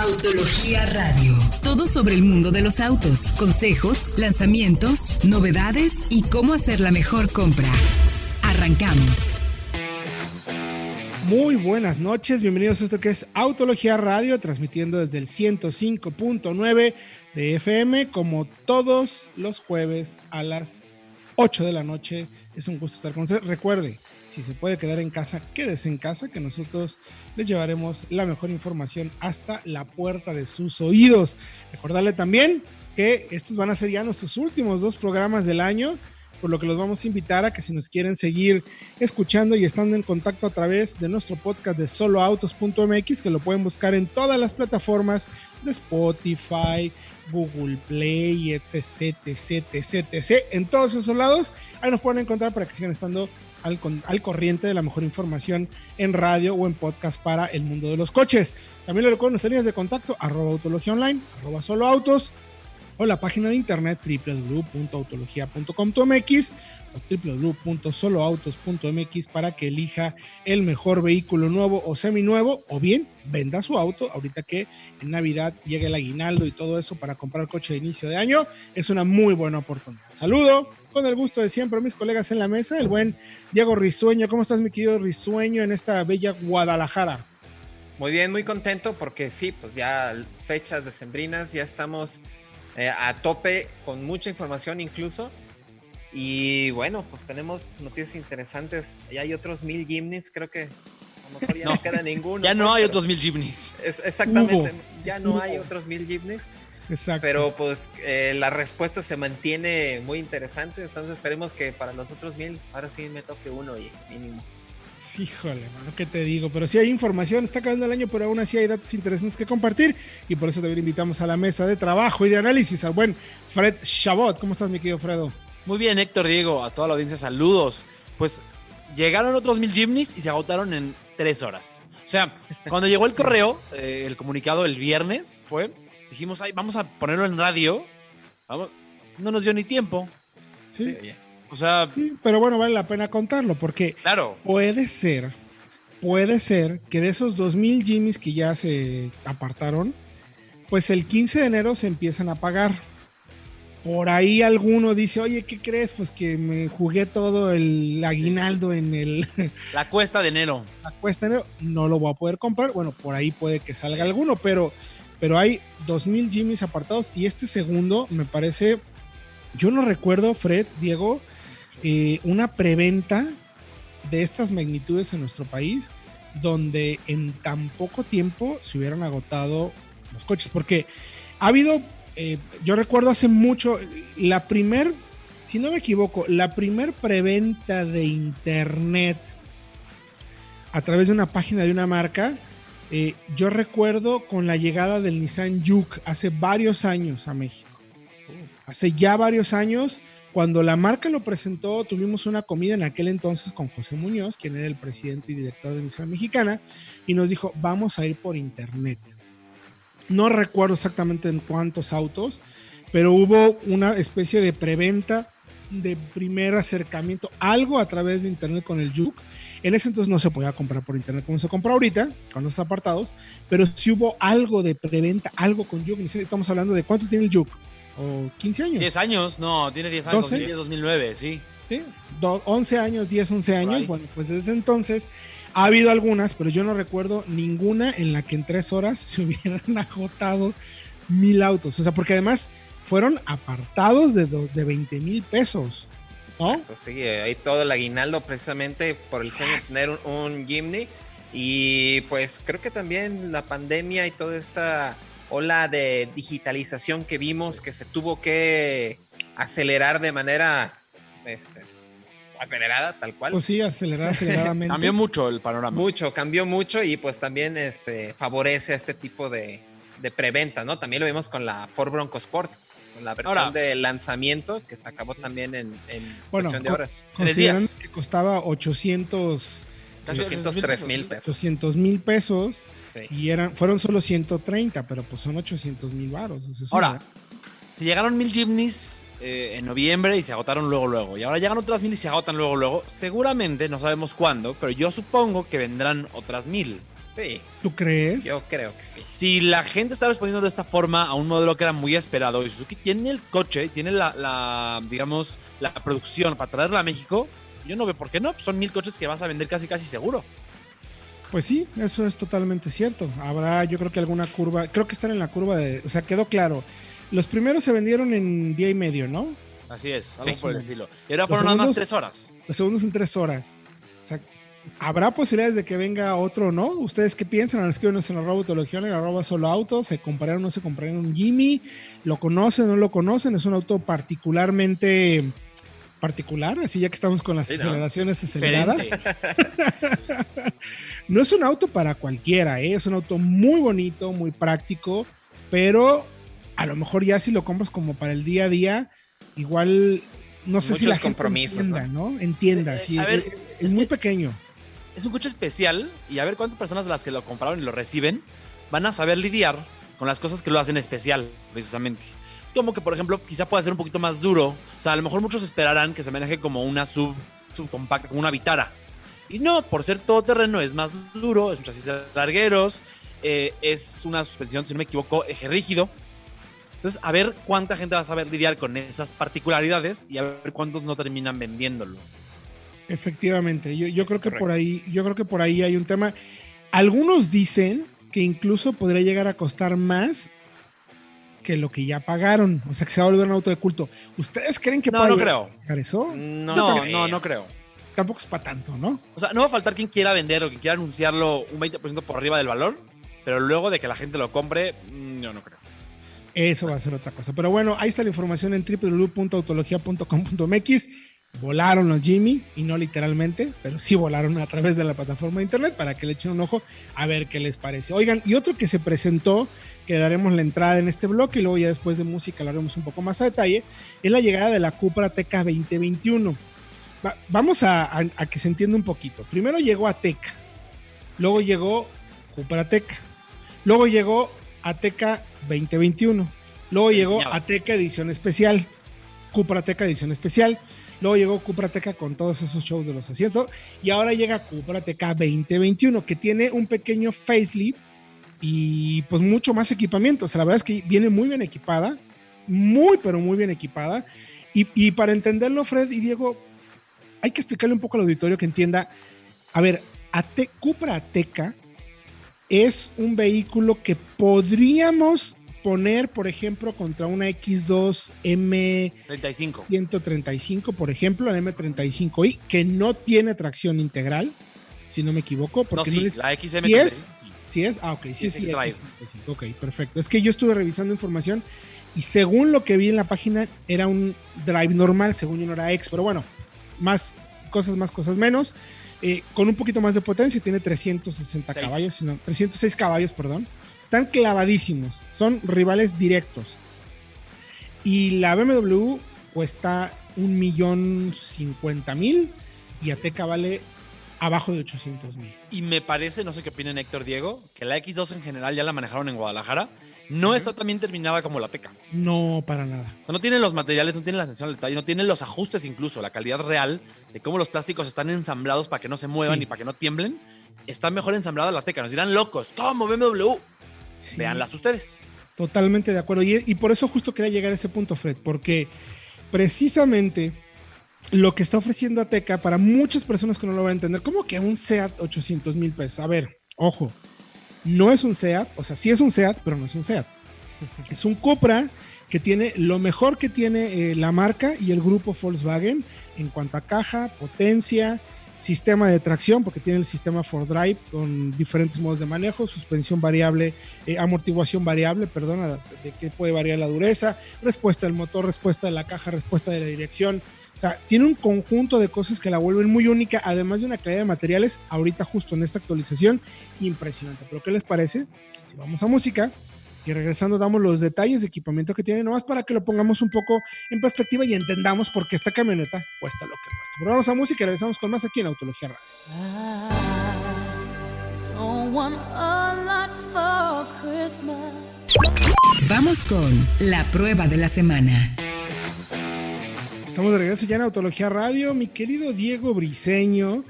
Autología Radio. Todo sobre el mundo de los autos, consejos, lanzamientos, novedades y cómo hacer la mejor compra. Arrancamos. Muy buenas noches, bienvenidos a esto que es Autología Radio, transmitiendo desde el 105.9 de FM, como todos los jueves a las 8 de la noche. Es un gusto estar con ustedes. Recuerde, si se puede quedar en casa, quédese en casa, que nosotros les llevaremos la mejor información hasta la puerta de sus oídos. Recordarle también que estos van a ser ya nuestros últimos dos programas del año por lo que los vamos a invitar a que si nos quieren seguir escuchando y estando en contacto a través de nuestro podcast de soloautos.mx, que lo pueden buscar en todas las plataformas de Spotify, Google Play, etc, etc, etc, etc, en todos esos lados, ahí nos pueden encontrar para que sigan estando al, al, corriente de la mejor información en radio o en podcast para el mundo de los coches. También le recuerdo nuestras líneas de contacto, arroba autología online, arroba soloautos, o la página de internet www.autologia.com.mx o www.soloautos.mx para que elija el mejor vehículo nuevo o seminuevo o bien venda su auto ahorita que en Navidad llega el aguinaldo y todo eso para comprar coche de inicio de año. Es una muy buena oportunidad. Saludo con el gusto de siempre a mis colegas en la mesa, el buen Diego Risueño. ¿Cómo estás, mi querido Risueño, en esta bella Guadalajara? Muy bien, muy contento porque sí, pues ya fechas decembrinas, ya estamos eh, a tope con mucha información incluso. Y bueno, pues tenemos noticias interesantes. Ya hay otros mil gimnis, creo que a lo mejor ya no, queda ninguno. Ya no pues, hay otros mil gimnis. Es, exactamente, ya no hay otros mil gimnis. Exacto. Pero pues eh, la respuesta se mantiene muy interesante. Entonces esperemos que para los otros mil, ahora sí me toque uno, y mínimo. Híjole, mano, ¿qué te digo? Pero sí hay información, está acabando el año, pero aún así hay datos interesantes que compartir y por eso también invitamos a la mesa de trabajo y de análisis al buen Fred Chabot. ¿Cómo estás, mi querido Fredo? Muy bien, Héctor, Diego, a toda la audiencia, saludos. Pues llegaron otros mil Gymnis y se agotaron en tres horas. O sea, cuando llegó el correo, eh, el comunicado el viernes fue, dijimos, Ay, vamos a ponerlo en radio. Vamos. No nos dio ni tiempo. Sí. sí o sea. pero bueno, vale la pena contarlo porque claro. puede ser, puede ser que de esos 2000 Jimmys que ya se apartaron, pues el 15 de enero se empiezan a pagar. Por ahí alguno dice, oye, ¿qué crees? Pues que me jugué todo el aguinaldo en el... La cuesta de enero. La cuesta de enero, no lo voy a poder comprar. Bueno, por ahí puede que salga alguno, pero, pero hay 2000 Jimmys apartados y este segundo me parece, yo no recuerdo, Fred, Diego, eh, una preventa de estas magnitudes en nuestro país, donde en tan poco tiempo se hubieran agotado los coches, porque ha habido, eh, yo recuerdo hace mucho, la primer, si no me equivoco, la primer preventa de internet a través de una página de una marca, eh, yo recuerdo con la llegada del Nissan Juke hace varios años a México. Hace ya varios años cuando la marca lo presentó, tuvimos una comida en aquel entonces con José Muñoz, quien era el presidente y director de Nissan Mexicana, y nos dijo, vamos a ir por internet. No recuerdo exactamente en cuántos autos, pero hubo una especie de preventa de primer acercamiento, algo a través de internet con el Juke. En ese entonces no se podía comprar por internet como se compra ahorita, con los apartados, pero sí hubo algo de preventa, algo con Juke. Estamos hablando de cuánto tiene el Juke o 15 años. 10 años, no, tiene 10 años, 2010, 2009, sí. Sí, 11 años, 10, 11 años. Bueno, pues desde entonces ha habido algunas, pero yo no recuerdo ninguna en la que en tres horas se hubieran agotado mil autos. O sea, porque además fueron apartados de, de 20 mil pesos. ¿no? Exacto, sí, hay todo el aguinaldo precisamente por el sueño de tener un, un Jimny. Y pues creo que también la pandemia y toda esta ola de digitalización que vimos que se tuvo que acelerar de manera este, acelerada, tal cual. Pues sí, acelerada, aceleradamente. cambió mucho el panorama. Mucho, cambió mucho y pues también este, favorece a este tipo de, de preventa, ¿no? También lo vimos con la Ford Bronco Sport, con la versión de lanzamiento que sacamos también en, en bueno, de horas. Consideran que costaba 800... 803 mil pesos. 800 mil pesos y eran, fueron solo 130, pero pues son 800 mil varos. Ahora, se llegaron mil Jimneys eh, en noviembre y se agotaron luego, luego. Y ahora llegan otras mil y se agotan luego, luego. Seguramente, no sabemos cuándo, pero yo supongo que vendrán otras mil. Sí. ¿Tú crees? Yo creo que sí. Si la gente está respondiendo de esta forma a un modelo que era muy esperado y Suzuki tiene el coche, tiene la, la digamos, la producción para traerla a México, yo no veo por qué no. Son mil coches que vas a vender casi, casi seguro. Pues sí, eso es totalmente cierto. Habrá, yo creo que alguna curva, creo que están en la curva de, o sea, quedó claro. Los primeros se vendieron en día y medio, ¿no? Así es, algo Sí. por el estilo. Y ahora fueron nada más segundos- tres horas. Los segundos en tres horas. O sea, ¿habrá posibilidades de que venga otro o no? ¿Ustedes qué piensan? Escríbanos en la robotología, en la arroba solo auto. ¿Se compraron o no se compraron un Jimmy? ¿Lo conocen o no lo conocen? Es un auto particularmente particular, así ya que estamos con las Sí, ¿no? aceleraciones aceleradas. No es un auto para cualquiera, ¿eh? es un auto muy bonito, muy práctico, pero a lo mejor ya si lo compras como para el día a día, igual no sé si Muchos la gente compromisos, entienda, ¿no? Entienda, Eh, sí, a ver, es, muy que- pequeño. Es un coche especial y a ver cuántas personas de las que lo compraron y lo reciben van a saber lidiar con las cosas que lo hacen especial, precisamente. Como que, por ejemplo, quizá pueda ser un poquito más duro. O sea, a lo mejor muchos esperarán que se maneje como una sub subcompacta, como una Vitara. Y no, por ser todoterreno es más duro, es un chasis de largueros, eh, es una suspensión, si no me equivoco, eje rígido. Entonces, a ver cuánta gente va a saber lidiar con esas particularidades y a ver cuántos no terminan vendiéndolo. Efectivamente, yo, yo creo que por ahí, yo creo que por ahí hay un tema. Algunos dicen que incluso podría llegar a costar más que lo que ya pagaron, o sea que se va a volver un auto de culto. ¿Ustedes creen que No, pueda no creo. eso? No, No, creo. no, no creo. Tampoco es para tanto, ¿no? O sea, no va a faltar quien quiera vender o quien quiera anunciarlo un 20% por arriba del valor, pero luego de que la gente lo compre, mm, yo no creo. Eso va a ser otra cosa. Pero bueno, ahí está la información en www.autologia.com.mx. Volaron los Jimmy, y no literalmente, pero sí volaron a través de la plataforma de internet para que le echen un ojo a ver qué les parece. Oigan, y otro que se presentó, que daremos la entrada en este bloque y luego ya después de música lo haremos un poco más a detalle, es la llegada de la Cupra Teca 2021. Va- vamos a, a- a que se entienda un poquito. Primero llegó Ateca, luego llegó Cupra Teca, luego llegó Ateca 2021, luego llegó. Ateca Edición Especial, Cupra Teca Edición Especial, luego llegó Cupra Teca con todos esos shows de los asientos y ahora llega Cupra Teca 2021 que tiene un pequeño facelift y pues mucho más equipamiento. O sea, la verdad es que viene muy bien equipada, muy pero muy bien equipada. Y, para entenderlo, Fred y Diego, hay que explicarle un poco al auditorio que entienda. A ver, Ate- Cupra Ateca es un vehículo que podríamos poner, por ejemplo, contra una X2 M 35. 135, por ejemplo, la M35i, que no tiene tracción integral, si no me equivoco, No, porque sí, no es- la XM. ¿Sí es? ¿Sí es? Ah, ok, sí, Sí, sí, sí, trae. X35, ok, perfecto. Es que yo estuve revisando información y según lo que vi en la página era un drive normal, según yo no era X, pero bueno, más cosas más, cosas menos. Eh, con un poquito más de potencia, tiene 360 Seis. caballos, sino 306 caballos, perdón. Están clavadísimos, son rivales directos. Y la BMW cuesta un millón cincuenta mil y Ateca vale abajo de 800 mil. Y me parece, no sé qué opinen Héctor Diego, que la X2 en general ya la manejaron en Guadalajara. No está tan bien terminada como la Teca. No, para nada. O sea, no tiene los materiales, no tiene la atención al detalle, no tiene los ajustes incluso, la calidad real de cómo los plásticos están ensamblados para que no se muevan Sí. y para que no tiemblen. Está mejor ensamblada la Teca. Nos dirán locos, ¿cómo BMW? Sí, Veanlas ustedes. Totalmente de acuerdo. Y, y por eso justo quería llegar a ese punto, Fred, porque precisamente lo que está ofreciendo Ateca para muchas personas que no lo van a entender, como que un SEAT 800 mil pesos. A ver, ojo, no es un SEAT, o sea, sí es un SEAT, pero no es un SEAT. Es un Cupra que tiene lo mejor que tiene eh, la marca y el grupo Volkswagen en cuanto a caja, potencia, sistema de tracción, porque tiene el sistema 4Drive con diferentes modos de manejo, suspensión variable, eh, amortiguación variable, perdona, de que puede variar la dureza, respuesta del motor, respuesta de la caja, respuesta de la dirección. O sea, tiene un conjunto de cosas que la vuelven muy única, además de una calidad de materiales, ahorita justo en esta actualización, impresionante. Pero ¿qué les parece? Si vamos a música y regresando damos los detalles de equipamiento que tiene, nomás para que lo pongamos un poco en perspectiva y entendamos por qué esta camioneta cuesta lo que cuesta. Pero vamos a música y regresamos con más aquí en Autología Radio. Vamos con la prueba de la semana. Estamos de regreso ya en Autología Radio. Mi querido Diego Briseño,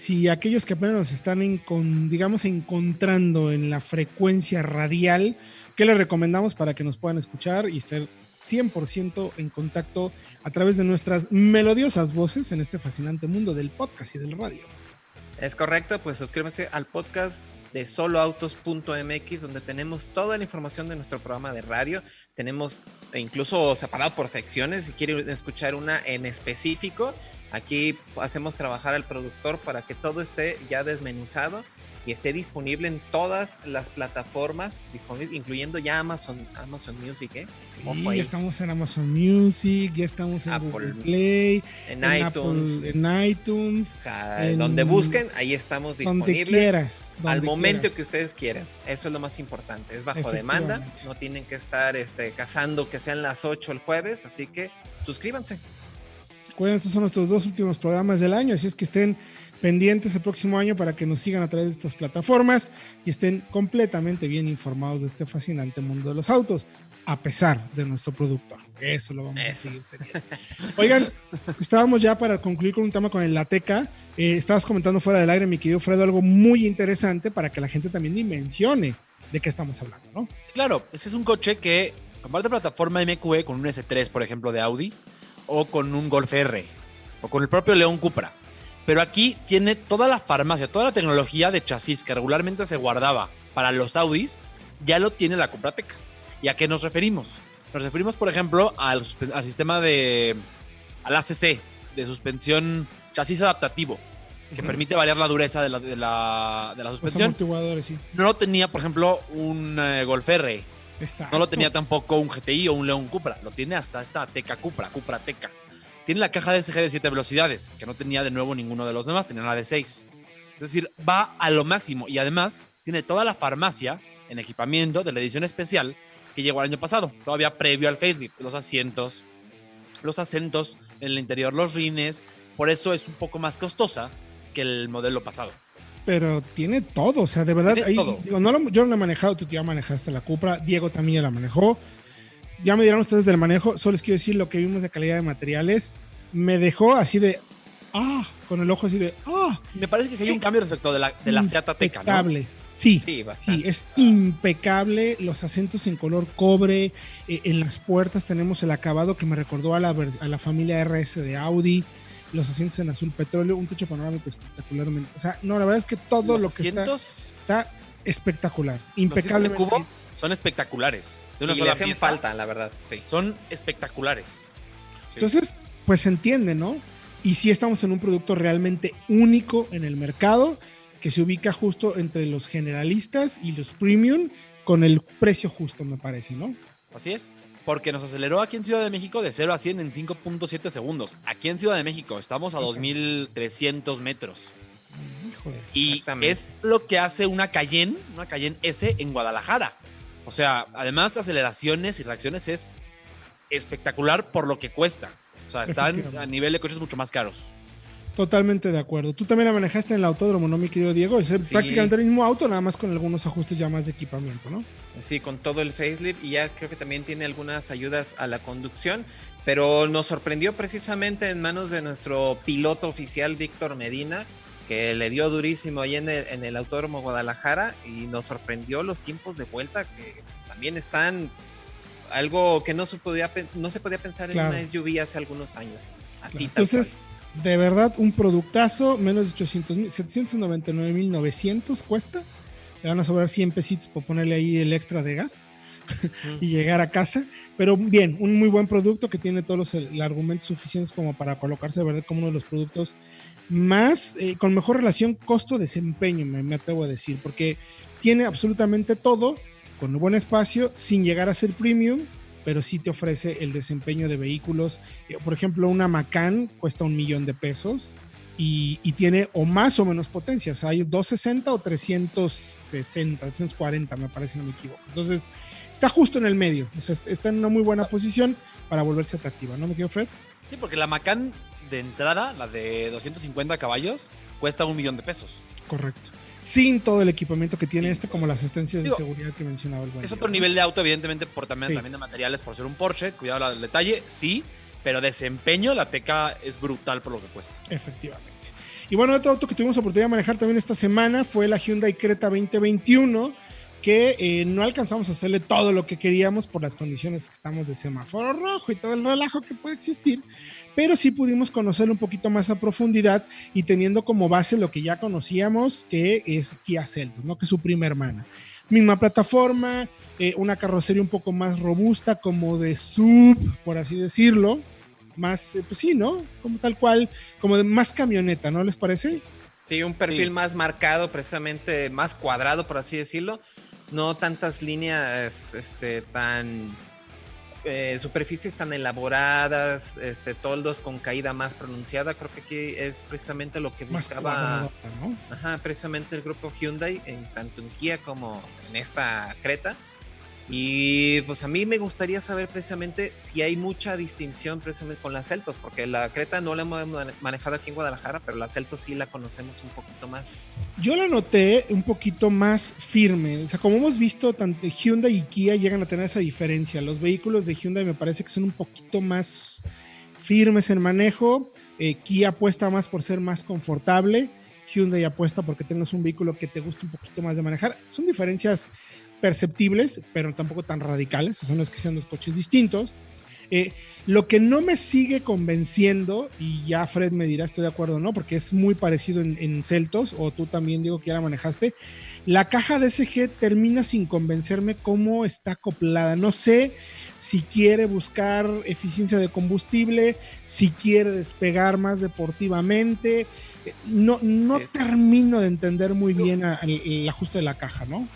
si aquellos que apenas nos están, digamos, encontrando en la frecuencia radial, ¿qué les recomendamos para que nos puedan escuchar y estar 100% en contacto a través de nuestras melodiosas voces en este fascinante mundo del podcast y del radio? Es correcto, pues suscríbanse al podcast de soloautos.mx donde tenemos toda la información de nuestro programa de radio. Tenemos e incluso separado por secciones, si quieren escuchar una en específico, aquí hacemos trabajar al productor para que todo esté ya desmenuzado y esté disponible en todas las plataformas disponibles, incluyendo ya Amazon, Amazon Music, ¿eh? Sí, ya estamos en Amazon Music, ya estamos en Apple Google Play, en, en, iTunes, Apple, en iTunes, o sea, en- donde busquen, ahí estamos donde disponibles. quieras. al donde momento quieras. que ustedes quieran. Eso es lo más importante. Es bajo demanda. No tienen que estar este, cazando que sean las 8 el jueves. Así que suscríbanse. Recuerden, estos son nuestros dos últimos programas del año, así es que estén pendientes el próximo año para que nos sigan a través de estas plataformas y estén completamente bien informados de este fascinante mundo de los autos, a pesar de nuestro productor. Eso lo vamos a Eso. seguir teniendo. Oigan, estábamos ya para concluir con un tema con el Lateca. Eh, estabas comentando fuera del aire, mi querido Fredo, algo muy interesante para que la gente también dimensione de qué estamos hablando, ¿no? Claro, ese es un coche que comparte plataforma MQE con un S3, por ejemplo, de Audi, o con un Golf R, o con el propio León Cupra. Pero aquí tiene toda la farmacia, toda la tecnología de chasis que regularmente se guardaba para los Audis, ya lo tiene la Cuprateca. ¿Y a qué nos referimos? Nos referimos, por ejemplo, al, sistema de. al ACC, de suspensión chasis adaptativo, que permite variar la dureza de la, de la, de la Los suspensión. amortiguadores, sí. No tenía, por ejemplo, un eh, Golf R. No lo tenía tampoco un GTI o un León Cupra. Lo tiene hasta esta Teca Cupra, Cupra Teca. Tiene la caja DSG de 7 velocidades, que no tenía de nuevo ninguno de los demás, tenía una de 6. Es decir, va a lo máximo y además tiene toda la farmacia en equipamiento de la edición especial que llegó el año pasado, todavía previo al facelift, los asientos, los acentos en el interior, los rines. Por eso es un poco más costosa que el modelo pasado. Pero tiene todo, o sea, de verdad, ahí, digo, no lo- yo no la he manejado, tú ya manejaste la Cupra, Diego también ya la manejó. Ya me dirán ustedes del manejo, solo les quiero decir lo que vimos de calidad de materiales. Me dejó así de, ah, con el ojo así de, ah, Me parece que sí hay un cambio respecto de la, de la Seat Ateca, ¿no? impecable. Sí, Sí, sí, es impecable. Los acentos en color cobre, eh, en las puertas tenemos el acabado que me recordó a la, a la familia RS de Audi. Los asientos en azul petróleo, un techo panorámico espectacularmente. O sea, no, la verdad es que todo Los lo que está asientos, está espectacular, los de impecable. cubo son espectaculares. De una Sí, le sola hacen pieza, falta, la verdad. Sí. Son espectaculares. Sí. Entonces, pues se entiende, ¿no? Y sí estamos en un producto realmente único en el mercado que se ubica justo entre los generalistas y los premium con el precio justo, me parece, ¿no? Así es. Porque nos aceleró aquí en Ciudad de México de 0 a 100 en 5.7 segundos. Aquí en Ciudad de México estamos a Ok. 2.300 metros. Híjoles. Y es lo que hace una Cayenne, una Cayenne S en Guadalajara. O sea, además aceleraciones y reacciones es espectacular por lo que cuesta. O sea, están a nivel de coches mucho más caros. Totalmente de acuerdo. Tú también la manejaste en el autódromo, ¿no, mi querido Diego? Es Sí. prácticamente el mismo auto, nada más con algunos ajustes ya más de equipamiento, ¿no? Sí, con todo el facelift y ya creo que también tiene algunas ayudas a la conducción, pero nos sorprendió precisamente en manos de nuestro piloto oficial Víctor Medina, que le dio durísimo ahí en el, en el Autódromo Guadalajara y nos sorprendió los tiempos de vuelta que también están algo que no se podía, no se podía pensar Claro. en una SUV hace algunos años. Así Entonces, de verdad, un productazo, menos de 800 mil, 799.900 cuesta. Le van a sobrar 100 pesitos por ponerle ahí el extra de gas y llegar a casa. Pero bien, un muy buen producto que tiene todos los el- argumentos suficientes como para colocarse de verdad como uno de los productos más, eh, con mejor relación costo-desempeño, me, me atrevo a decir, porque tiene absolutamente todo, con un buen espacio, sin llegar a ser premium, pero sí te ofrece el desempeño de vehículos. Eh, Por ejemplo, una Macan cuesta un millón de pesos y, tiene o más o menos potencia. O sea, hay 260 o 360, 340, me parece, no me equivoco. Entonces, está justo en el medio. Está en una muy buena posición para volverse atractiva, ¿no me quiero, Fred? Sí, porque la Macan de entrada, la de 250 caballos, cuesta un millón de pesos. Correcto. Sin todo el equipamiento que tiene este, como las asistencias Digo, de seguridad que mencionaba el buen Es otro nivel de auto, evidentemente, por también, Sí. también de materiales, por ser un Porsche. Cuidado al detalle, sí. Pero desempeño, la Teca es brutal por lo que cuesta. Efectivamente. Y bueno, otro auto que tuvimos oportunidad de manejar también esta semana fue la Hyundai Creta 2021 que eh, no alcanzamos a hacerle todo lo que queríamos por las condiciones que estamos de semáforo rojo y todo el relajo que puede existir, pero sí pudimos conocerlo un poquito más a profundidad y teniendo como base lo que ya conocíamos, que es Kia Celtos, ¿no? que es su prima hermana. Misma plataforma, eh, una carrocería un poco más robusta, como de sub, por así decirlo, más, eh, pues sí, ¿no? Como tal cual, como de más camioneta, ¿no les parece? Sí, un perfil Sí. más marcado, precisamente más cuadrado, por así decirlo. No tantas líneas este, tan. Eh, superficies tan elaboradas, este, toldos con caída más pronunciada. Creo que aquí es precisamente lo que buscaba. ¿no? Ajá, precisamente el grupo Hyundai, en tanto en Kia como en esta Creta. Y pues a mí me gustaría saber precisamente si hay mucha distinción precisamente con las Celtos, porque la Creta no la hemos mane- manejado aquí en Guadalajara, pero la Celtos sí la conocemos un poquito más. Yo la noté un poquito más firme. O sea, como hemos visto, tanto Hyundai y Kia llegan a tener esa diferencia. Los vehículos de Hyundai me parece que son un poquito más firmes en manejo. Eh, Kia apuesta más por ser más confortable. Hyundai apuesta porque tengas un vehículo que te guste un poquito más de manejar. Son diferencias perceptibles, pero tampoco tan radicales. No es que sean dos coches distintos. Eh, lo que no me sigue convenciendo, y ya Fred me dirá estoy de acuerdo o no, porque es muy parecido en, en Celtos, o tú también digo que ya la manejaste, la caja DSG termina sin convencerme cómo está acoplada. No sé si quiere buscar eficiencia de combustible, si quiere despegar más deportivamente. Eh, No, no Es- termino de entender muy bien el ajuste de la caja, ¿no?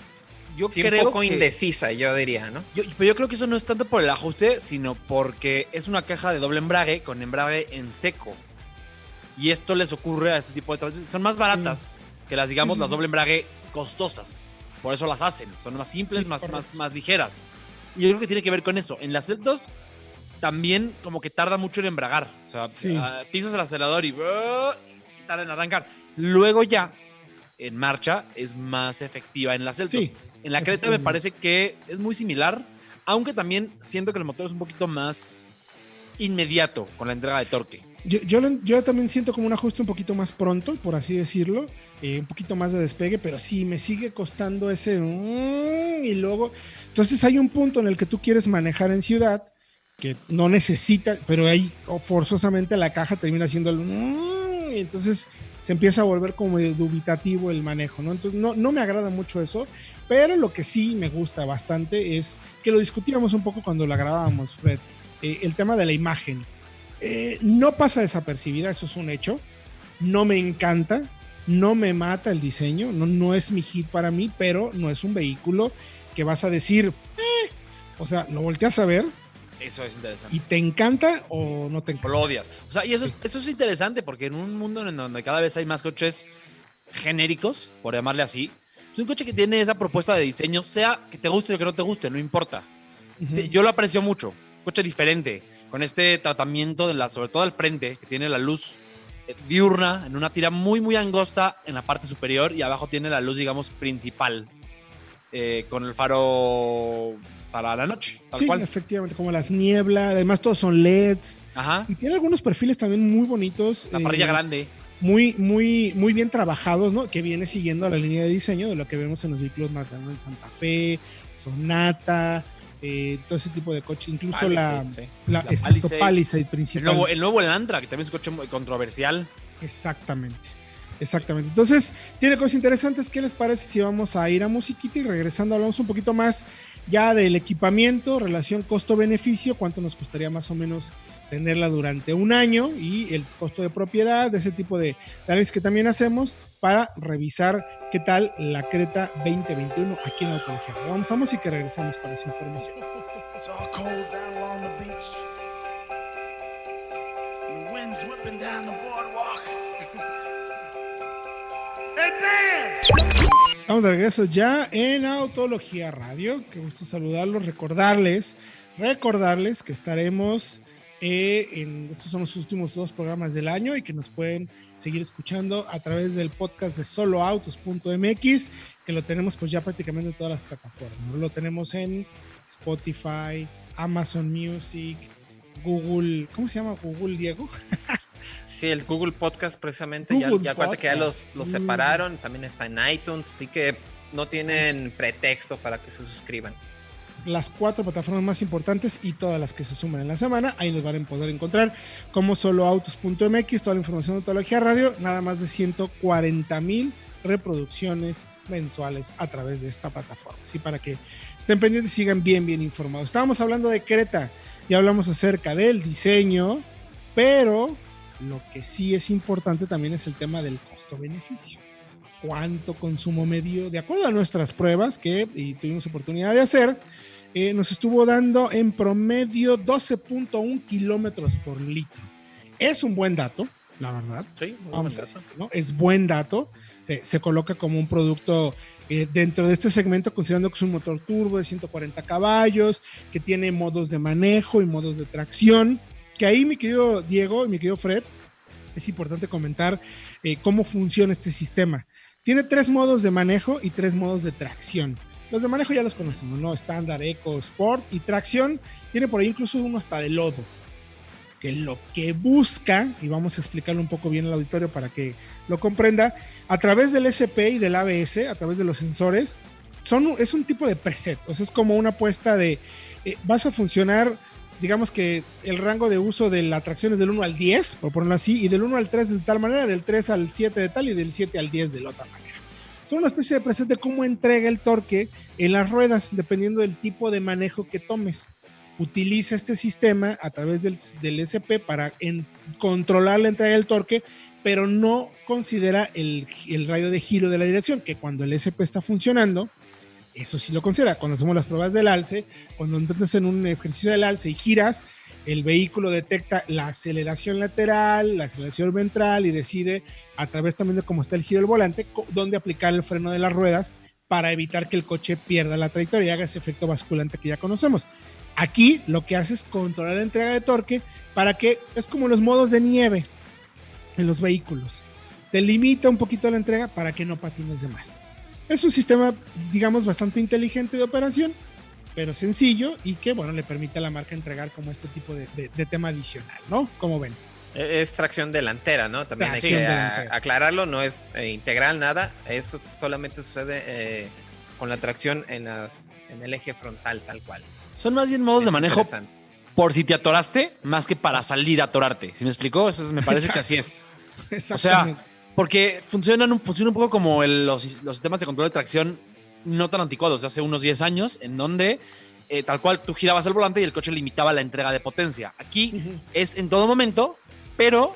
Yo Sí, un creo poco que- indecisa, yo diría, ¿no? Yo, pero yo creo que eso no es tanto por el ajuste, sino porque es una caja de doble embrague con embrague en seco. Y esto les ocurre a este tipo de transmisiones. Son más baratas que las, digamos, Sí, sí, las sí. doble embrague costosas. Por eso las hacen. Son más simples, Sí, más, más, más ligeras. Y yo creo que tiene que ver con eso. En las Celtos también como que tarda mucho en embragar. O sea, Sí. ah, pisas el acelerador y, ¡ah! y tarda en arrancar. Luego ya, en marcha, es más efectiva en las Celtos. Sí, En la Creta me parece que es muy similar, aunque también siento que el motor es un poquito más inmediato con la entrega de torque. Yo, yo, lo- yo también siento como un ajuste un poquito más pronto, por así decirlo, eh, un poquito más de despegue, pero sí me sigue costando ese mm, y luego, entonces hay un punto en el que tú quieres manejar en ciudad que no necesita, pero ahí oh, forzosamente la caja termina siendo el mm, entonces se empieza a volver como dubitativo el manejo, ¿no? Entonces no, no me agrada mucho eso, pero lo que sí me gusta bastante es que lo discutíamos un poco cuando la grabábamos, Fred, eh, el tema de la imagen. Eh, no pasa desapercibida, eso es un hecho. No me encanta, no me mata el diseño, no, no es mi hit para mí, pero no es un vehículo que vas a decir, "Eh", o sea, lo volteas a ver Eso es interesante. y te encanta o no te O encanta. lo odias. O sea, y eso, es, eso es interesante porque en un mundo en donde cada vez hay más coches genéricos, por llamarle así, es un coche que tiene esa propuesta de diseño, sea que te guste o que no te guste, no importa. Sí, yo lo aprecio mucho. Coche diferente, con este tratamiento de la, sobre todo al frente, que tiene la luz eh, diurna en una tira muy, muy angosta en la parte superior y abajo tiene la luz, digamos, principal, eh, con el faro para la noche, tal Sí, cual. efectivamente, como las nieblas, además todos son LEDs Ajá. y tiene algunos perfiles también muy bonitos. La eh, parrilla grande. muy, muy, muy bien trabajados, ¿no? Que viene siguiendo la línea de diseño de lo que vemos en los vehículos más grandes, Santa Fe, Sonata, eh, todo ese tipo de coches, incluso la, sí. la, La exacto, Palisade. Palisade El principal. nuevo, el nuevo Elantra, que también es un coche muy controversial. Exactamente. Exactamente. Entonces, tiene cosas interesantes. ¿Qué les parece si vamos a ir a musiquita y regresando hablamos un poquito más ya del equipamiento, relación costo-beneficio, cuánto nos costaría más o menos tenerla durante un año y el costo de propiedad, de ese tipo de análisis que también hacemos para revisar qué tal la Creta 2021 aquí en Autología. Vamos a música y regresamos con esa información. Estamos de regreso ya en Autología Radio. Qué gusto saludarlos, recordarles, recordarles que estaremos eh, en estos son los últimos dos programas del año y que nos pueden seguir escuchando a través del podcast de soloautos.mx, que lo tenemos pues ya prácticamente en todas las plataformas. Lo tenemos en Spotify, Amazon Music, Google, ¿cómo se llama Google Diego? Sí, el Google Podcast precisamente, ya, Google ya acuérdate que ya los, los Mm. separaron, también está en iTunes, así que no tienen pretexto para que se suscriban. las cuatro plataformas más importantes y todas las que se suman en la semana. Ahí nos van a poder encontrar como soloautos.mx, toda la información de Autología Radio, nada más de 140 mil reproducciones mensuales a través de esta plataforma. Así para que estén pendientes y sigan bien, bien informados. Estábamos hablando de Creta y hablamos acerca del diseño, pero lo que sí es importante también es el tema del costo-beneficio. ¿Cuánto consumo medio? De acuerdo a nuestras pruebas que y tuvimos oportunidad de hacer, eh, nos estuvo dando en promedio 12.1 kilómetros por litro. Es un buen dato, la verdad. Sí, Vamos a ¿no? Es buen dato. Eh, se coloca como un producto eh, dentro de este segmento, considerando que es un motor turbo de 140 caballos, que tiene modos de manejo y modos de tracción. Que ahí, mi querido Diego y mi querido Fred, es importante comentar eh, cómo funciona este sistema. Tiene tres modos de manejo y tres modos de tracción. Los de manejo ya los conocemos, ¿no? Estándar, Eco, Sport y tracción. Tiene por ahí incluso uno hasta de lodo. Que lo que busca, y vamos a explicarlo un poco bien al auditorio para que lo comprenda, a través del SP y del ABS, a través de los sensores, son, es un tipo de preset. O sea, es como una apuesta de, eh, vas a funcionar, digamos que el rango de uso de la tracción es del 1 al 10, por ponerlo así, y del 1 al 3 de tal manera, del 3 al 7 de tal y del 7 al 10 de la otra manera. Son una especie de preset de cómo entrega el torque en las ruedas, dependiendo del tipo de manejo que tomes. Utiliza este sistema a través del, del SP para en- controlar la entrega del torque, pero no considera el, el radio de giro de la dirección, que cuando el SP está funcionando, eso sí lo considera. Cuando hacemos las pruebas del alce, cuando intentas en un ejercicio del alce y giras, el vehículo detecta la aceleración lateral, la aceleración ventral y decide a través también de cómo está el giro del volante, dónde aplicar el freno de las ruedas para evitar que el coche pierda la trayectoria y haga ese efecto basculante que ya conocemos. Aquí lo que hace es controlar la entrega de torque para que es como los modos de nieve en los vehículos. Te limita un poquito la entrega para que no patines de más. Es un sistema, digamos, bastante inteligente de operación, pero sencillo y que, bueno, le permite a la marca entregar como este tipo de, de- de tema adicional, ¿no? Como ven. E- Es tracción delantera, ¿no? También hay Tracción que a- aclararlo, no es eh, integral nada, eso solamente sucede eh, con la tracción en, las, en el eje frontal, tal cual. Son más bien modos de Es manejo interesante. por si te atoraste, más que para salir a atorarte. ¿Sí me explicó? Eso es- me parece que así es. Exactamente. Porque funcionan un, funciona un poco como el- los, los sistemas de control de tracción no tan anticuados, hace unos 10 años, en donde eh, tal cual tú girabas el volante y el coche limitaba la entrega de potencia. Aquí Ujú. es en todo momento, pero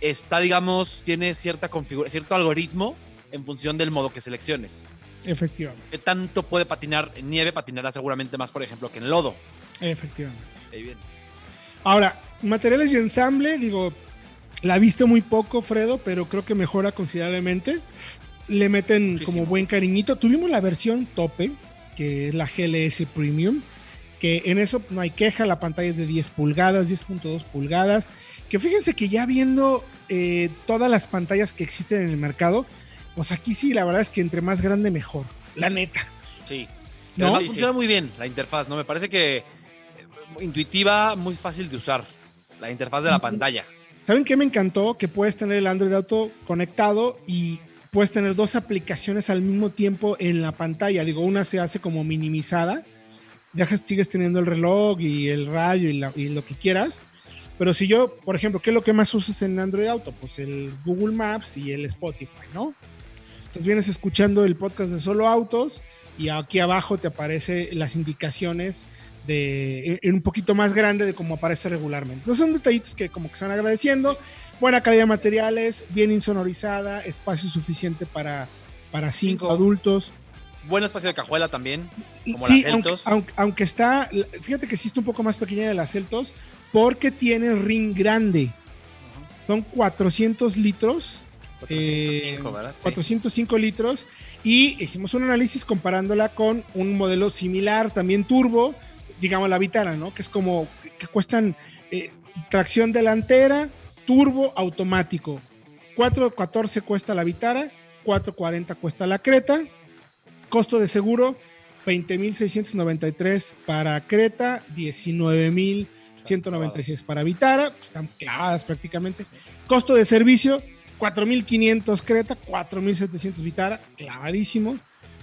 está, digamos, tiene cierta cierto algoritmo en función del modo que selecciones. Efectivamente, ¿Qué tanto puede patinar en nieve? Patinará seguramente más, por ejemplo, que en lodo. efectivamente. Ahí bien. Ahora, materiales y ensamble, digo, la viste muy poco, Fredo, pero creo que mejora considerablemente. Le meten Muchísimo. como buen cariñito. Tuvimos la versión tope, que es la GLS Premium, que en eso no hay queja, la pantalla es de 10 pulgadas, 10.2 pulgadas, que fíjense que ya viendo eh, todas las pantallas que existen en el mercado, pues aquí sí, la verdad es que entre más grande mejor, la neta. Sí. ¿No? Además Sí, funciona sí. muy bien la interfaz, ¿no? Me parece que eh, intuitiva, muy fácil de usar. La interfaz de la pantalla. ¿Saben qué me encantó? Que puedes tener el Android Auto conectado y puedes tener dos aplicaciones al mismo tiempo en la pantalla. Digo, una se hace como minimizada. Dejas, sigues teniendo el reloj y el radio y, la- y lo que quieras. Pero si yo, por ejemplo, ¿qué es lo que más usas en Android Auto? Pues el Google Maps y el Spotify, ¿no? Entonces vienes escuchando el podcast de Solo Autos y aquí abajo te aparecen las indicaciones de en un poquito más grande de cómo aparece regularmente. Entonces son detallitos que como que se van agradeciendo. Buena calidad de materiales, bien insonorizada, espacio suficiente para, para cinco, Cinco. adultos. Buen espacio de cajuela también. Como sí, las aunque, Celtos. aunque- aunque está, fíjate que sí está un poco más pequeña de las Celtos porque tiene ring grande. Son 400 litros 405, eh, ¿verdad? Sí. 405 litros y hicimos un análisis comparándola con un modelo similar, también turbo, digamos la Vitara, ¿no? Que es como que cuestan eh, tracción delantera, turbo, automático. 414 cuesta la Vitara, 440 cuesta la Creta, costo de seguro 20.693 para Creta, 196 para Vitara, pues, están clavadas prácticamente. Costo de servicio, 4.500 Creta, 4.700 Vitara, clavadísimo.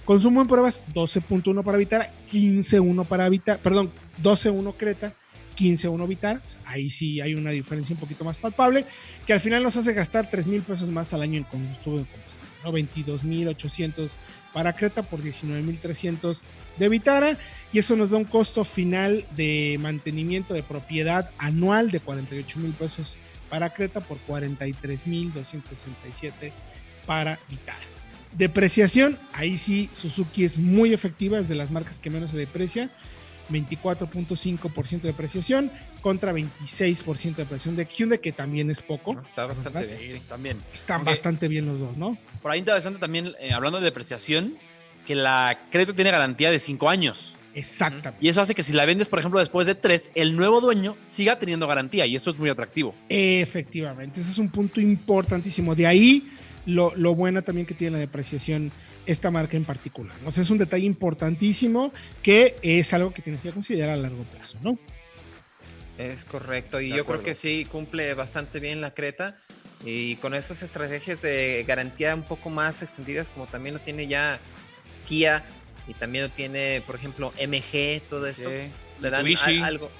Consumo en pruebas, 12.1 para Vitara, 15.1 para Vitara, perdón, 12.1 Creta, 15.1 Vitara. Ahí sí hay una diferencia un poquito más palpable, que al final nos hace gastar 3 mil pesos más al año en combustible, combustible ¿no? 22.800 para Creta por 19.300 de Vitara y eso nos da un costo final de mantenimiento de propiedad anual de 48 mil pesos para Creta por 43.267 para Vitara. Depreciación, ahí sí Suzuki es muy efectiva, es de las marcas que menos se deprecia. 24.5% de depreciación contra 26% de depreciación de Hyundai, que también es poco. Está bastante ¿verdad? bien. Sí. Están bastante bien los dos, ¿no? Por ahí interesante también, eh, hablando de depreciación, que la crédito tiene garantía de 5 años. Exactamente. Y eso hace que si la vendes, por ejemplo, después de 3, el nuevo dueño siga teniendo garantía. Y eso es muy atractivo. Efectivamente, ese es un punto importantísimo. De ahí lo, lo buena también que tiene la depreciación esta marca en particular. ¿no? O sea, es un detalle importantísimo que es algo que tienes que considerar a largo plazo, ¿no? Es correcto, y De yo acuerdo. creo que sí cumple bastante bien la Creta. Y con esas estrategias de garantía un poco más extendidas, como también lo tiene ya Kia y también lo tiene, por ejemplo, MG, todo esto, le dan Mitsubishi. a- algo.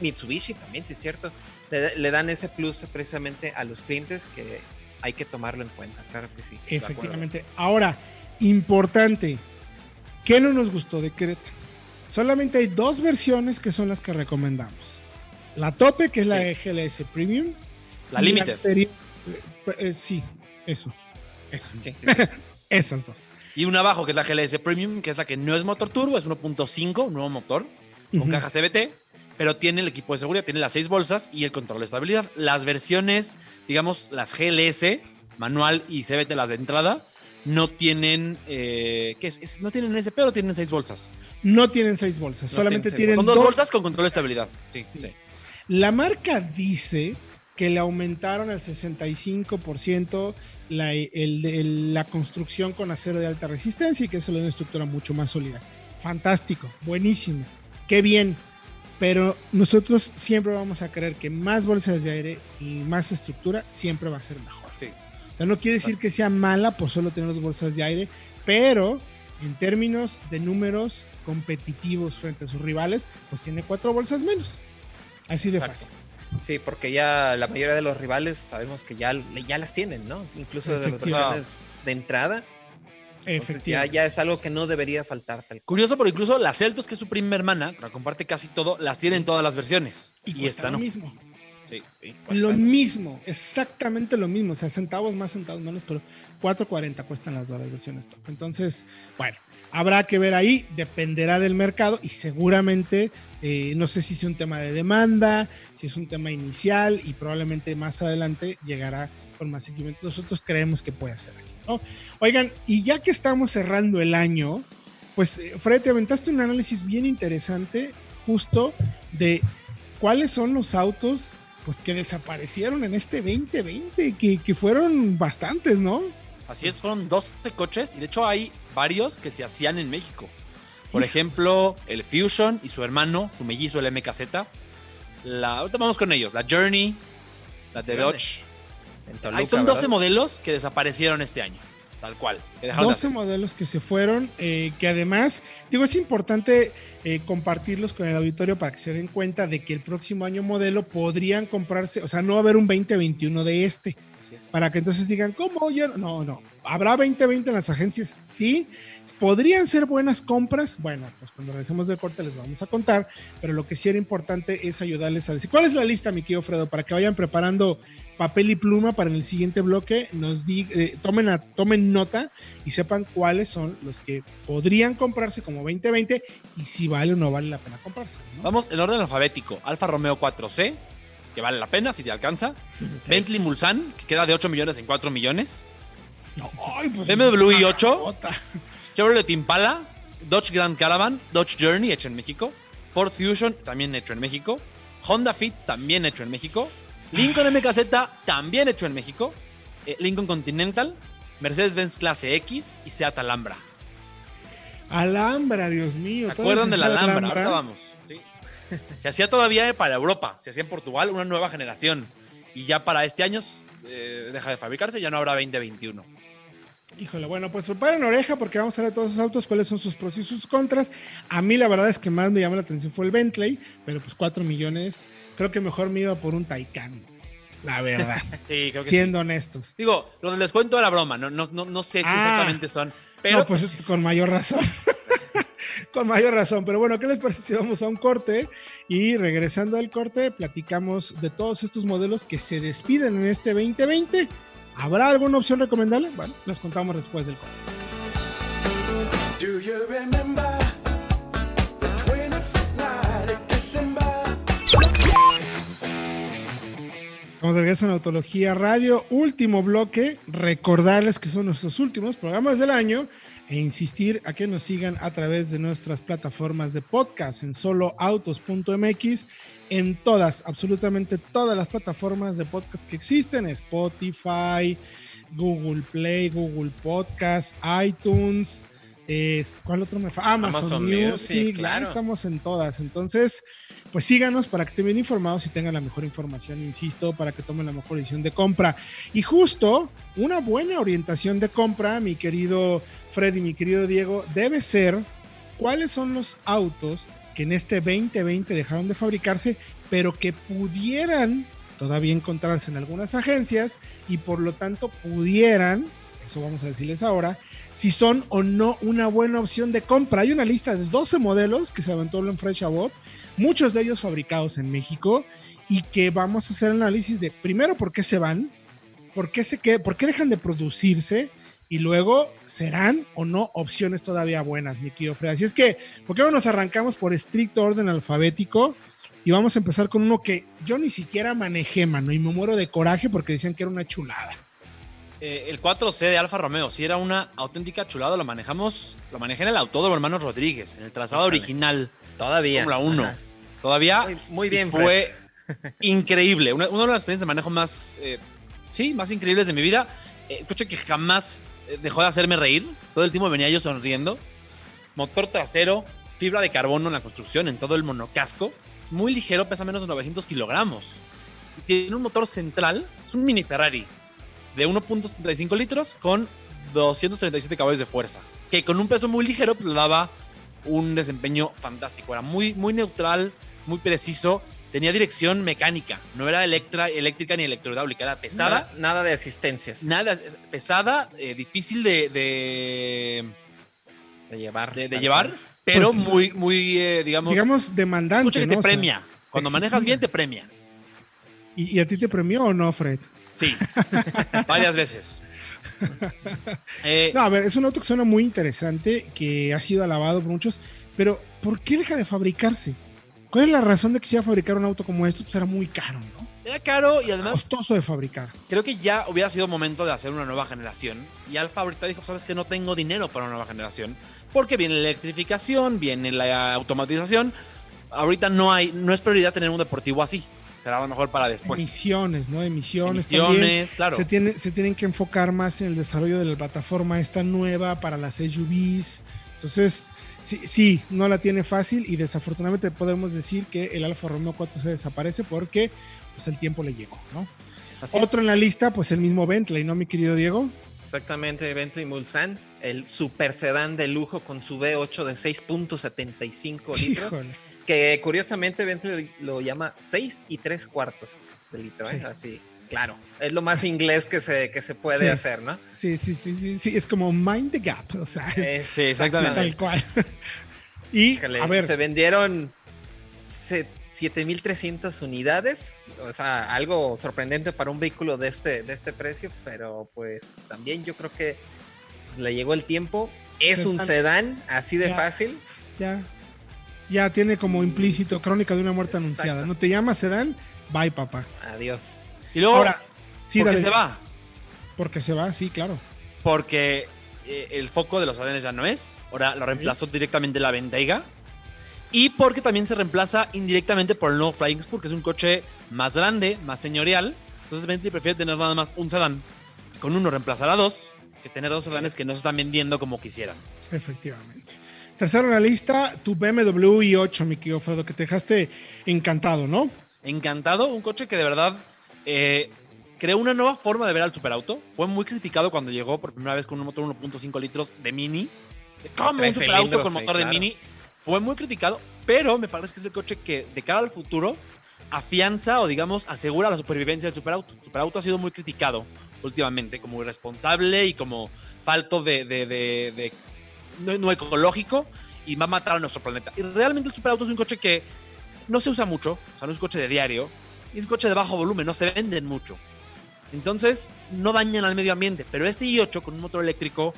Mitsubishi también, sí es cierto. Le, le dan ese plus precisamente a los clientes que hay que tomarlo en cuenta, claro que sí. Efectivamente. Ahora, importante, ¿qué no nos gustó de Creta? Solamente hay dos versiones que son las que recomendamos. La tope, que es la Sí. GLS Premium. La Limited. eh, eh, sí, eso. Eso. Sí, sí, sí. Esas dos. Y una abajo, que es la GLS Premium, que es la que no es motor turbo, es 1.5, un nuevo motor, con caja CBT, pero tiene el equipo de seguridad, tiene las seis bolsas y el control de estabilidad. Las versiones, digamos, las GLS, manual y CBT, las de entrada, no tienen, eh, ¿qué es? Es- No tienen SP o tienen seis bolsas. No tienen seis bolsas, No solamente tienen seis tienen Son dos dos. bolsas con control de estabilidad. Sí, sí. La marca dice que le aumentaron al 65% la, el- el- la construcción con acero de alta resistencia y que eso le da una estructura mucho más sólida. Fantástico, buenísimo, qué bien. Pero nosotros siempre vamos a creer que más bolsas de aire y más estructura siempre va a ser mejor. Sí. O sea, no quiere decir que sea mala por solo tener dos bolsas de aire, pero en términos de números competitivos frente a sus rivales, pues tiene cuatro bolsas menos. Así de Exacto. fácil. Sí, porque ya la mayoría de los rivales sabemos que ya, ya las tienen, ¿no? Incluso de las versiones de entrada. Entonces ya, es algo que no debería faltar tal cual. Curioso, pero incluso la Celtos, que es su prima hermana, la comparte casi todo, las tiene en todas las versiones. Y, Y, esta lo no. mismo. Sí. Lo mismo, exactamente lo mismo. O sea, centavos más, centavos menos, pero 4.40 cuestan las dos versiones top. Entonces, bueno, habrá que ver ahí, dependerá del mercado y seguramente, eh, no sé si es un tema de demanda, si es un tema inicial y probablemente más adelante llegará con más equipamiento. Nosotros creemos que puede ser así, ¿no? Oigan, y ya que estamos cerrando el año, pues eh, Fred, te aventaste un análisis bien interesante justo de cuáles son los autos pues que desaparecieron en este 2020, que, que fueron bastantes, ¿no? Así es, fueron 12 coches y de hecho hay varios que se hacían en México. Por ejemplo, el Fusion y su hermano, su mellizo, el MKZ. La, ahorita vamos con ellos. La Journey, la de Grande. Dodge. En Toluca, Ahí son 12 ¿verdad? modelos que desaparecieron este año. Tal cual. que dejaron de 12 hacer. modelos que se fueron, eh, que además, digo, es importante eh, compartirlos con el auditorio para que se den cuenta de que el próximo año modelo podrían comprarse, o sea, no va a haber un 2021 de este, Para que entonces digan, ¿cómo? Ya no, no, no. ¿Habrá 2020 en las agencias? Sí. ¿Podrían ser buenas compras? Bueno, pues cuando regresemos del corte les vamos a contar, pero lo que sí era importante es ayudarles a decir, ¿cuál es la lista, mi querido Fredo? Para que vayan preparando papel y pluma para en el siguiente bloque, nos di, eh, tomen, a- tomen nota y sepan cuáles son los que podrían comprarse como 2020 y si vale o no vale la pena comprarse. ¿no? Vamos en orden alfabético. Alfa Romeo 4C, que vale la pena si te alcanza. Bentley Mulsanne, que queda de 8 millones en 4 millones. Ay, pues, BMW es una i8. gota. Chevrolet Impala, Dodge Grand Caravan, Dodge Journey, hecho en México. Ford Fusion, también hecho en México. Honda Fit, también hecho en México. Lincoln MKZ, también hecho en México. eh, Lincoln Continental, Mercedes-Benz Clase X y Seat Alhambra. Alhambra, Dios mío. ¿Se acuerdan de la Alhambra? Ahorita vamos. Sí. Se hacía todavía para Europa, se hacía en Portugal una nueva generación. Y ya para este año eh, deja de fabricarse, ya no habrá 2021. Híjole, bueno, pues preparen oreja porque vamos a ver todos esos autos, cuáles son sus pros y sus contras. A mí la verdad es que más me llamó la atención fue el Bentley, pero pues 4 millones, creo que mejor me iba por un Taycan, la verdad, Sí, creo que siendo honestos. Digo, lo del descuento era broma, no, no, no, no sé si Ah. exactamente son. Pero no, pues con mayor razón. con mayor razón. Pero bueno, ¿qué les parece si vamos a un corte? Y regresando al corte, platicamos de todos estos modelos que se despiden en este 2020. ¿Habrá alguna opción recomendable? Bueno, les contamos después del corte. Do you remember the 25th night of December? Estamos de regreso en Autología Radio, último bloque. Recordarles que son nuestros últimos programas del año e insistir a que nos sigan a través de nuestras plataformas de podcast en soloautos.mx, en todas, absolutamente todas las plataformas de podcast que existen: Spotify, Google Play, Google Podcast, iTunes. Es- ¿Cuál otro me falta? Amazon, Amazon Music, Music, claro. estamos en todas. Entonces, pues síganos para que estén bien informados y tengan la mejor información, insisto, para que tomen la mejor decisión de compra. Y justo una buena orientación de compra, mi querido Freddy, mi querido Diego, debe ser cuáles son los autos que en este 2020 dejaron de fabricarse, pero que pudieran todavía encontrarse en algunas agencias y por lo tanto pudieran, eso vamos a decirles ahora, si son o no una buena opción de compra. Hay una lista de 12 modelos que se aventó en Fresh Abot, muchos de ellos fabricados en México y que vamos a hacer análisis de primero por qué se van, por qué, se que, por qué dejan de producirse y luego serán o no opciones todavía buenas, mi querido Fred. Así es que, ¿por qué no nos arrancamos por estricto orden alfabético? Y vamos a empezar con uno que yo ni siquiera manejé, mano, y me muero de coraje porque decían que era una chulada. Eh, el 4C de Alfa Romeo, si era una auténtica chulada, lo manejamos, lo manejé en el Autódromo Hermanos Rodríguez, en el trazado original, Todavía. Fórmula 1. Ajá. Todavía Muy, bien, Fred. fue increíble. Una, una de las experiencias de manejo más, eh, sí, más increíbles de mi vida. Eh, coche que jamás eh, dejó de hacerme reír. Todo el tiempo venía yo sonriendo. Motor trasero, fibra de carbono en la construcción, en todo el monocasco. Es muy ligero, pesa menos de 900 kilogramos. Tiene un motor central, es un mini Ferrari de 1.75 litros con 237 caballos de fuerza. Que con un peso muy ligero pues, le daba un desempeño fantástico. Era muy, muy neutral, muy preciso. Tenía dirección mecánica, no era electra, eléctrica ni electrohidráulica, era pesada. Nada, nada de asistencias. Nada, es pesada, eh, difícil de, de, de llevar. de- llevar, pero Pues, muy, muy, eh, digamos, Digamos, demandante. escucha que ¿no? te O sea, premia. Cuando manejas bien, te premia. ¿y, y a ti te premió o no, Fred? Sí, varias veces. Eh, No, a ver, es un auto que suena muy interesante, que ha sido alabado por muchos, pero ¿por qué deja de fabricarse? ¿Cuál es la razón de que se iba a fabricar un auto como este? Pues era muy caro, ¿no? Era caro y además Costoso de fabricar. creo que ya hubiera sido momento de hacer una nueva generación. Y Alfa ahorita dijo, sabes que no tengo dinero para una nueva generación. Porque viene la electrificación, viene la automatización. Ahorita no hay, no es prioridad tener un deportivo así. Será lo mejor para después. emisiones, ¿no? Emisiones. Emisiones, también. claro. Se, tiene, se tienen que enfocar más en el desarrollo de la plataforma esta nueva para las SUVs. Entonces, sí, sí, no la tiene fácil y desafortunadamente podemos decir que el Alfa Romeo 4 se desaparece porque pues, el tiempo le llegó, ¿no? Así es. Otro en la lista, pues el mismo Bentley, ¿no, mi querido Diego? Exactamente, Bentley Mulsanne, el super sedán de lujo con su V8 de 6.75 litros, Híjole. Que curiosamente Bentley lo llama 6 y 3 cuartos de litro, ¿eh? Sí. así, claro, es lo más inglés que se, que se puede Sí. hacer, ¿no? Sí, sí, sí, sí, sí, es como Mind the Gap, o sea, es Sí, exactamente. tal cual. y, Híjole, a ver, se vendieron se- 7300 unidades, o sea, algo sorprendente para un vehículo de este, de este precio, pero pues también yo creo que pues, le llegó el tiempo. Es un Sedán. sedán, así de Ya. fácil. ya, ya tiene como implícito crónica de una muerte Exacto. anunciada. ¿No te llamas Sedán? Bye, papá. Adiós. Y luego, Ahora, sí, ¿por qué dale. se va? Porque se va, sí, claro. Porque eh, el foco de los sedanes ya no es. Ahora lo reemplazó directamente la Bentayga. Y porque también se reemplaza indirectamente por el nuevo Flying Spur, que es un coche más grande, más señorial. Entonces Bentley prefiere tener nada más un sedán. Con uno reemplazará dos, que tener dos sedanes que no se están vendiendo como quisieran. Efectivamente. Tercero en la lista, tu BMW i8, mi querido Fredo, que te dejaste encantado, ¿no? Encantado, un coche que de verdad eh, creó una nueva forma de ver al superauto. Fue muy criticado cuando llegó por primera vez con un motor 1.5 litros de Mini. ¿Cómo un 13 superauto con sí, motor de claro. Mini? Fue muy criticado, pero me parece que es el coche que de cara al futuro afianza o digamos asegura la supervivencia del superauto. El superauto ha sido muy criticado últimamente como irresponsable y como falto de, de- de- de- no, no ecológico y va a matar a nuestro planeta. Y realmente el superauto es un coche que no se usa mucho, o sea, no es un coche de diario, y es un coche de bajo volumen, no se venden mucho. Entonces, no dañan al medio ambiente. Pero este i8 con un motor eléctrico,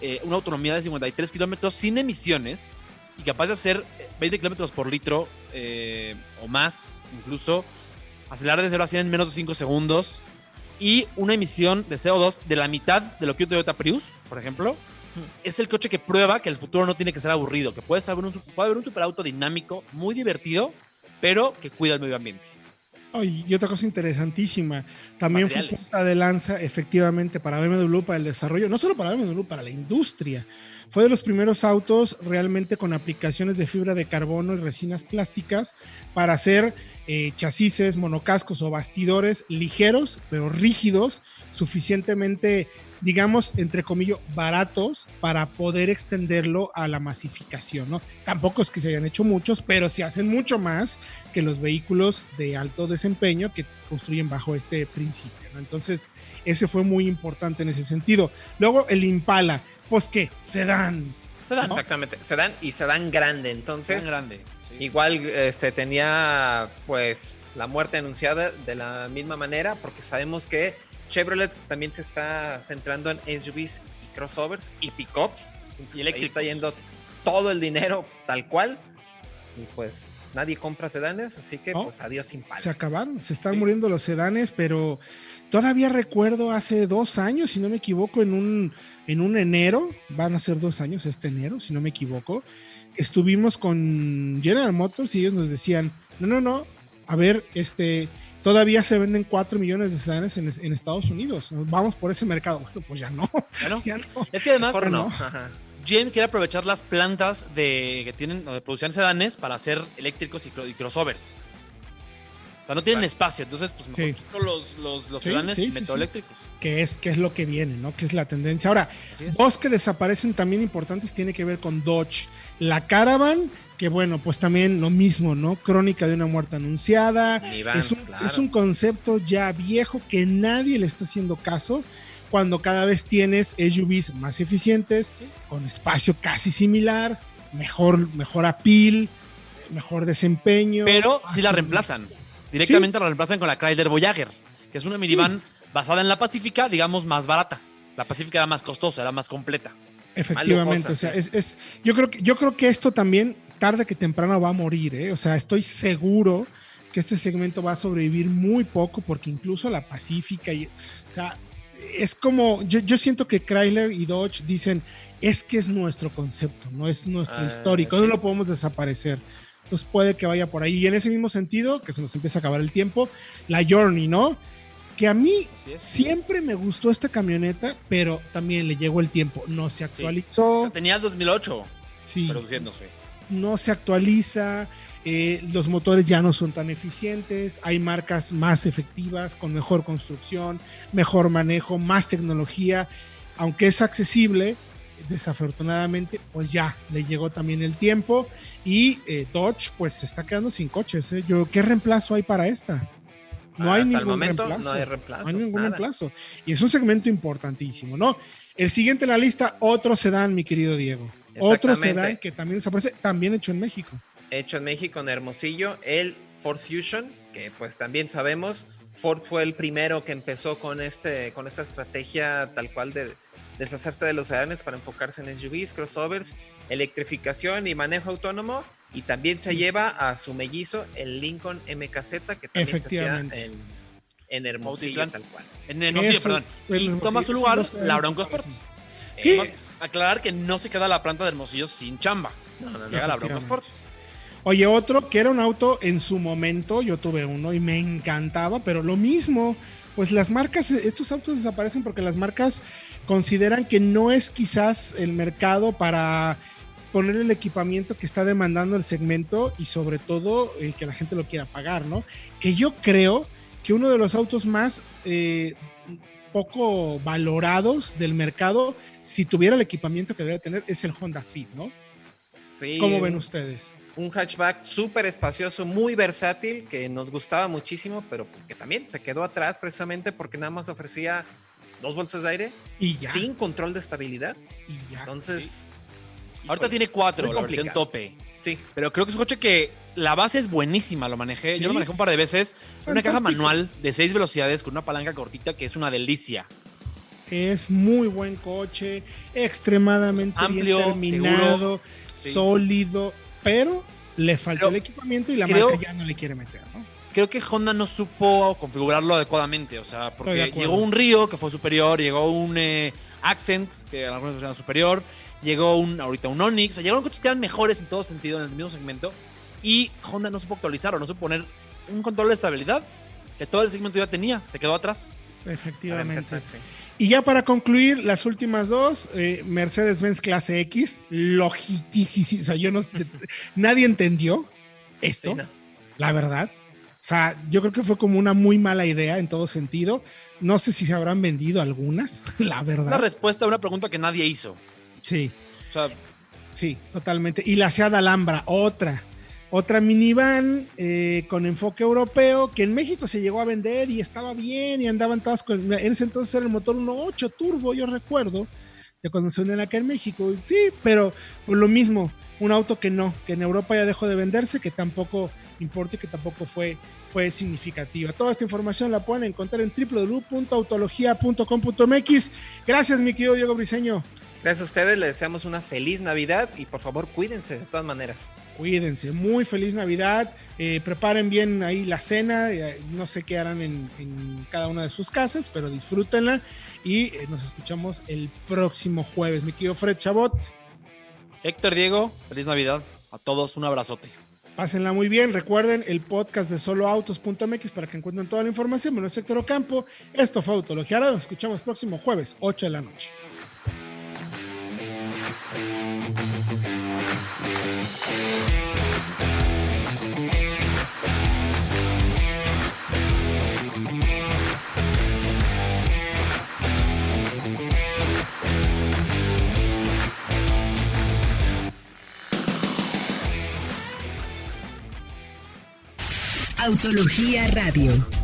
eh, una autonomía de 53 kilómetros sin emisiones y capaz de hacer eh, 20 kilómetros por litro eh, o más, incluso, acelerar de 0 a 100 en menos de 5 segundos y una emisión de CO2 de la mitad de lo que un Toyota Prius, por ejemplo, es el coche que prueba que el futuro no tiene que ser aburrido, que puede, haber un, puede haber un superauto dinámico, muy divertido, pero que cuida el medio ambiente. Y otra cosa interesantísima, también fue Materiales. punta de lanza efectivamente para BMW, para el desarrollo, no solo para BMW, para la industria. Fue de los primeros autos realmente con aplicaciones de fibra de carbono y resinas plásticas para hacer eh, chasis, monocascos o bastidores ligeros, pero rígidos, suficientemente, digamos, entre comillas, baratos para poder extenderlo a la masificación, ¿no? Tampoco es que se hayan hecho muchos, pero se hacen mucho más que los vehículos de alto desempeño que construyen bajo este principio. Entonces, ese fue muy importante en ese sentido. Luego, el Impala, pues que sedán. Se da, ¿no? Exactamente. Se dan y se dan grande. Entonces, grande. sí. igual este, tenía pues la muerte anunciada de la misma manera, porque sabemos que Chevrolet también se está centrando en SUVs y crossovers y pickups. Y ahí está yendo todo el dinero tal cual. Y pues nadie compra sedanes, así que No. pues adiós Impala. Se acabaron, se están Sí. muriendo los sedanes, pero todavía recuerdo hace dos años, si no me equivoco, en un, en un enero, van a ser dos años este enero, si no me equivoco, estuvimos con General Motors y ellos nos decían, no, no, no, a ver, este, todavía se venden 4 millones de sedanes en, en Estados Unidos, vamos por ese mercado. Bueno, pues ya no, Bueno, ya no. es que además no. no. Ajá. GM quiere aprovechar las plantas de, que tienen de producción sedanes para hacer eléctricos y, cro- y crossovers. O sea, no tienen espacio, entonces pues mejor Sí. quito los, los, los Sí, sedanes sí, y sí, meto sí. eléctricos. Que es, que es lo que viene, ¿no? Que es la tendencia. Ahora. Dos que desaparecen también importantes tiene que ver con Dodge. La Caravan, que bueno, pues también lo mismo, ¿no? Crónica de una muerte anunciada. Es, un, claro. es un concepto ya viejo que nadie le está haciendo caso cuando cada vez tienes SUVs más eficientes, con espacio casi similar, mejor, mejor apil, mejor desempeño. Pero sí la reemplazan. Directamente la reemplazan con la Chrysler Voyager, que es una minivan basada en la Pacífica, digamos, más barata. La Pacífica era más costosa, era más completa. Efectivamente, lujosa, o sea, sí. es, es- yo creo que yo creo que esto también tarde que temprano va a morir, ¿eh? o sea, estoy seguro que este segmento va a sobrevivir muy poco porque incluso la Pacífica y, o sea, es como yo, yo siento que Chrysler y Dodge dicen es que es nuestro concepto, no es nuestro Ah, histórico, sí. no lo podemos desaparecer. Entonces puede que vaya por ahí. Y en ese mismo sentido, que se nos empieza a acabar el tiempo, la Journey, ¿no? Que a mí. Siempre me gustó esta camioneta, pero también le llegó el tiempo. No se O actualizó, sea, tenía el 2008 sí, produciéndose. no se actualiza, eh, los motores ya no son tan eficientes, hay marcas más efectivas, con mejor construcción, mejor manejo, más tecnología, aunque es accesible. Desafortunadamente, pues ya le llegó también el tiempo y eh, Dodge pues se está quedando sin coches. ¿eh? Yo, ¿Qué reemplazo hay para esta? No hay Hasta ningún el momento reemplazo. no hay reemplazo. No hay ningún nada. reemplazo. Y es un segmento importantísimo, ¿no? El siguiente en la lista, otro sedán, mi querido Diego. Otro sedán que también desaparece, también hecho en México. Hecho en México, en Hermosillo, el Ford Fusion, que pues también sabemos, Ford fue el primero que empezó con, este, con esta estrategia tal cual de deshacerse de los sedanes para enfocarse en SUVs, crossovers, electrificación y manejo autónomo. Y también se lleva a su mellizo el Lincoln MKZ, que también se hacía en, en Hermosillo, tal cual. En Hermosillo, Eso, perdón. Hermosillo, toma su lugar la Bronco Sport. desaparecen. Sí. Además, aclarar que no se queda la planta de Hermosillo sin chamba. No, no, no. Llega la Bronco. Sport. Oye, otro que era un auto en su momento, yo tuve uno y me encantaba, pero lo mismo, pues las marcas, estos autos desaparecen porque las marcas consideran que no es quizás el mercado para poner el equipamiento que está demandando el segmento y sobre todo eh, que la gente lo quiera pagar, ¿no? Que yo creo que uno de los autos más eh, poco valorados del mercado, si tuviera el equipamiento que debe tener, es el Honda Fit, ¿no? Sí, ¿Cómo ven ustedes? Un hatchback súper espacioso, muy versátil, que nos gustaba muchísimo, pero que también se quedó atrás precisamente porque nada más ofrecía dos bolsas de aire Y ya. sin control de estabilidad. Y ya. Entonces, Ahorita híjole, tiene cuatro, la versión tope. Sí, Pero creo que es un coche que la base es buenísima, lo manejé. Yo lo Sí. manejé un par de veces. Una caja manual de seis velocidades con una palanca cortita que es una delicia. Es muy buen coche, extremadamente Amplio, bien terminado, Sí. sólido, pero le Pero el equipamiento y la creo- marca ya no le quiere meter, ¿no? Creo que Honda no supo configurarlo adecuadamente. O sea, porque llegó un Río que fue superior, llegó un eh, Accent que a algunos era superior, llegó un ahorita un Onix. O sea, llegaron coches que eran mejores en todo sentido en el mismo segmento. Y Honda no supo actualizar o no supo poner un control de estabilidad que todo el segmento ya tenía. Se quedó atrás. Efectivamente. empezar, sí. Y ya para concluir, las últimas dos, eh, Mercedes-Benz clase X, logiquísimo. O sea, yo no, nadie entendió esto, Sí, no. la verdad. O sea, yo creo que fue como una muy mala idea en todo sentido. No sé si se habrán vendido algunas, la Una verdad. respuesta a una pregunta que nadie hizo. Sí, O sea, sí, totalmente. Y la Seat Alhambra, otra. Otra minivan eh, con enfoque europeo que en México se llegó a vender y estaba bien y andaban todas con. En ese entonces era el motor 1.8 turbo, yo recuerdo, de cuando se unen acá en México. Sí, pero pues, lo mismo, un auto que no, que en Europa ya dejó de venderse, que tampoco importa y que tampoco fue, fue significativa. Toda esta información la pueden encontrar en www.autologia.com.mx. Gracias, mi querido Diego Briseño. Gracias a ustedes, les deseamos una feliz Navidad y por favor cuídense de todas maneras. Cuídense, muy feliz Navidad. eh, preparen bien ahí la cena. eh, no sé qué harán en, en cada una de sus casas, pero disfrútenla. Y eh, nos escuchamos el próximo jueves. Mi querido Fred Chabot, Héctor Diego, feliz Navidad. A todos un abrazote. pásenla muy bien. Recuerden el podcast de soloautos.mx para que encuentren toda la información. Menos Héctor Ocampo. Esto fue Autología. Ahora nos escuchamos próximo jueves, 8 de la noche. Autología Radio.